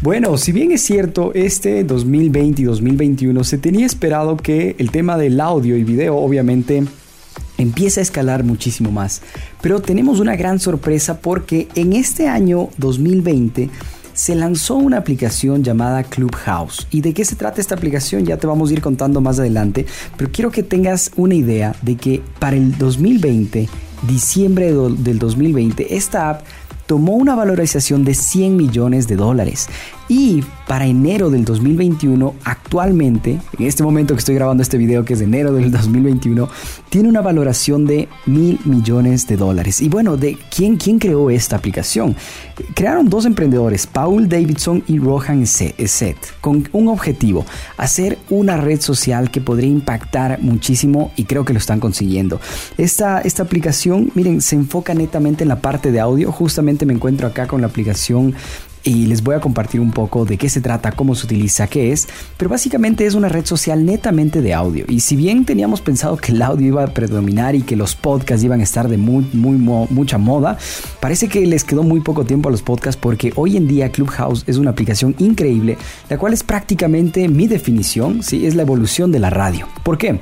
Bueno, si bien es cierto, este 2020 y 2021 se tenía esperado que el tema del audio y video obviamente empiece a escalar muchísimo más. Pero tenemos una gran sorpresa porque en este año 2020 se lanzó una aplicación llamada Clubhouse. ¿Y de qué se trata esta aplicación? Ya te vamos a ir contando más adelante, pero quiero que tengas una idea de que para el 2020, diciembre del 2020, esta app tomó una valorización de 100 millones de dólares. Y para enero del 2021, actualmente, en este momento que estoy grabando este video, que es de enero del 2021, tiene una valoración de mil millones de dólares. Y bueno, ¿de quién, quién creó esta aplicación? Crearon dos emprendedores, Paul Davidson y Rohan Set, con un objetivo, hacer una red social que podría impactar muchísimo y creo que lo están consiguiendo. Esta, esta aplicación, miren, se enfoca netamente en la parte de audio. Justamente me encuentro acá con la aplicación y les voy a compartir un poco de qué se trata, cómo se utiliza, qué es, pero básicamente es una red social netamente de audio. Y si bien teníamos pensado que el audio iba a predominar y que los podcasts iban a estar de muy, muy mucha moda, parece que les quedó muy poco tiempo a los podcasts porque hoy en día Clubhouse es una aplicación increíble, la cual es prácticamente mi definición, ¿sí? es la evolución de la radio. ¿Por qué?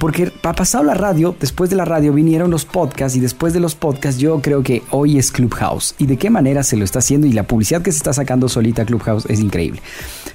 Porque ha pasado la radio, después de la radio vinieron los podcasts y después de los podcasts yo creo que hoy es Clubhouse. Y de qué manera se lo está haciendo y la publicidad que se está sacando solita Clubhouse es increíble.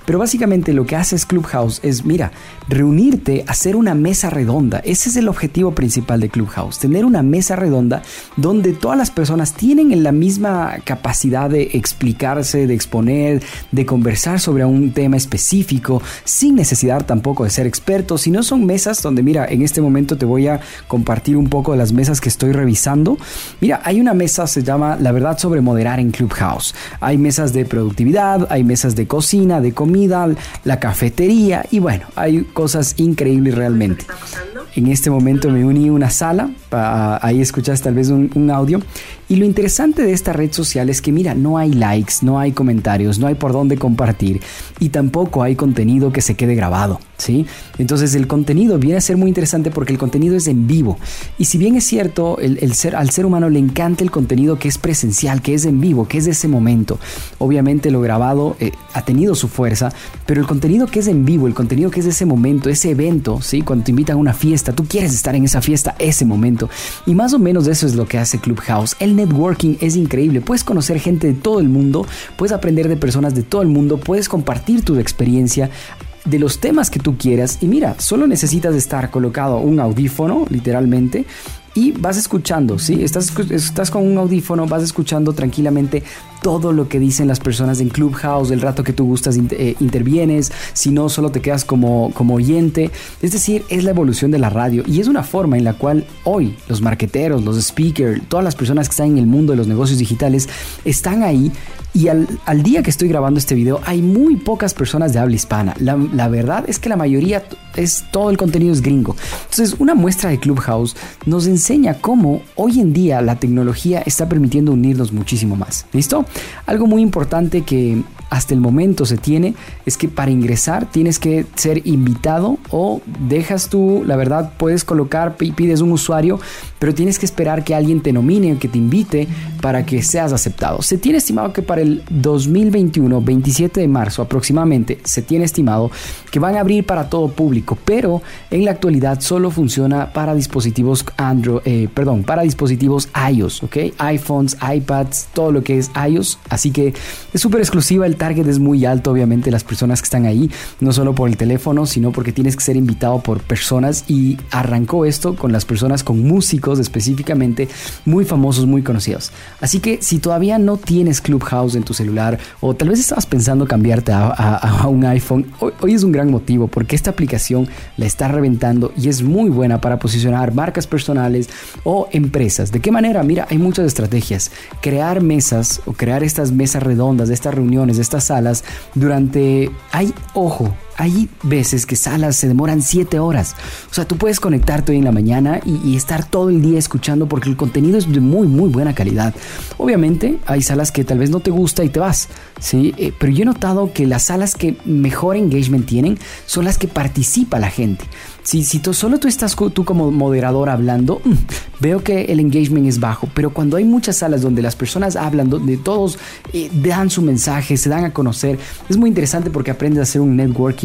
Pero básicamente lo que hace Clubhouse es, mira, reunirte, hacer una mesa redonda. Ese es el objetivo principal de Clubhouse, tener una mesa redonda donde todas las personas tienen la misma capacidad de explicarse, de exponer, de conversar sobre un tema específico, sin necesidad tampoco de ser expertos, sino son mesas donde, mira, en este momento te voy a compartir un poco de las mesas que estoy revisando. Mira, hay una mesa, se llama La verdad sobre moderar en Clubhouse. Hay mesas de productividad, hay mesas de cocina, de comida, la cafetería y bueno, hay cosas increíbles realmente. En este momento me uní a una sala, ahí escuchas tal vez un, audio. Y lo interesante de esta red social es que mira, no hay likes, no hay comentarios, no hay por dónde compartir y tampoco hay contenido que se quede grabado, Entonces el contenido viene a ser muy interesante porque el contenido es en vivo. Y si bien es cierto, el, ser, al ser humano le encanta el contenido que es presencial, que es en vivo, que es de ese momento. Obviamente lo grabado eh, ha tenido su fuerza, pero el contenido que es en vivo, el contenido que es de ese momento, ese evento, ¿sí? Cuando te invitan a una fiesta, tú quieres estar en esa fiesta, ese momento. Y más o menos eso es lo que hace Clubhouse. El networking es increíble. Puedes conocer gente de todo el mundo, puedes aprender de personas de todo el mundo, puedes compartir tu experiencia de los temas que tú quieras y mira, solo necesitas estar colocado un audífono, literalmente, y vas escuchando, ¿sí? Estás, estás con un audífono, vas escuchando tranquilamente todo lo que dicen las personas en Clubhouse, el rato que tú gustas eh, intervienes, si no solo te quedas como, como oyente. Es decir, es la evolución de la radio y es una forma en la cual hoy los marqueteros, los speakers, todas las personas que están en el mundo de los negocios digitales están ahí y al, día que estoy grabando este video hay muy pocas personas de habla hispana. La, la, verdad es que la mayoría es todo el contenido es gringo. Entonces una muestra de Clubhouse nos enseña cómo hoy en día la tecnología está permitiendo unirnos muchísimo más. ¿Listo? Algo muy importante que hasta el momento se tiene es que para ingresar tienes que ser invitado o dejas tú, la verdad, puedes colocar y pides un usuario, pero tienes que esperar que alguien te nomine o que te invite para que seas aceptado. Se tiene estimado que para el 2021, 27 de marzo aproximadamente, se tiene estimado que van a abrir para todo público, pero en la actualidad solo funciona para dispositivos Android, eh, perdón, para dispositivos iOS, ¿ok? iPhones, iPads, todo lo que es iOS, así que es súper exclusiva el target es muy alto, obviamente, las personas que están ahí, no solo por el teléfono, sino porque tienes que ser invitado por personas y arrancó esto con las personas, con músicos específicamente, muy famosos, muy conocidos. Así que si todavía no tienes Clubhouse en tu celular o tal vez estabas pensando cambiarte a, un iPhone, hoy, hoy es un gran motivo porque esta aplicación la está reventando y es muy buena para posicionar marcas personales o empresas. ¿De qué manera? Mira, hay muchas estrategias. Crear mesas o crear estas mesas redondas, estas reuniones, estas salas durante, hay, ojo, hay veces que salas se demoran 7 horas. O sea, tú puedes conectarte hoy en la mañana y, estar todo el día escuchando porque el contenido es de muy, muy buena calidad. Obviamente, hay salas que tal vez no te gusta y te vas, ¿sí? Eh, pero yo he notado que las salas que mejor engagement tienen son las que participa la gente. Si, si tú, solo tú estás tú como moderador hablando, mm, veo que el engagement es bajo, pero cuando hay muchas salas donde las personas hablan, donde todos eh, dan su mensaje, se dan a conocer, es muy interesante porque aprendes a hacer un networking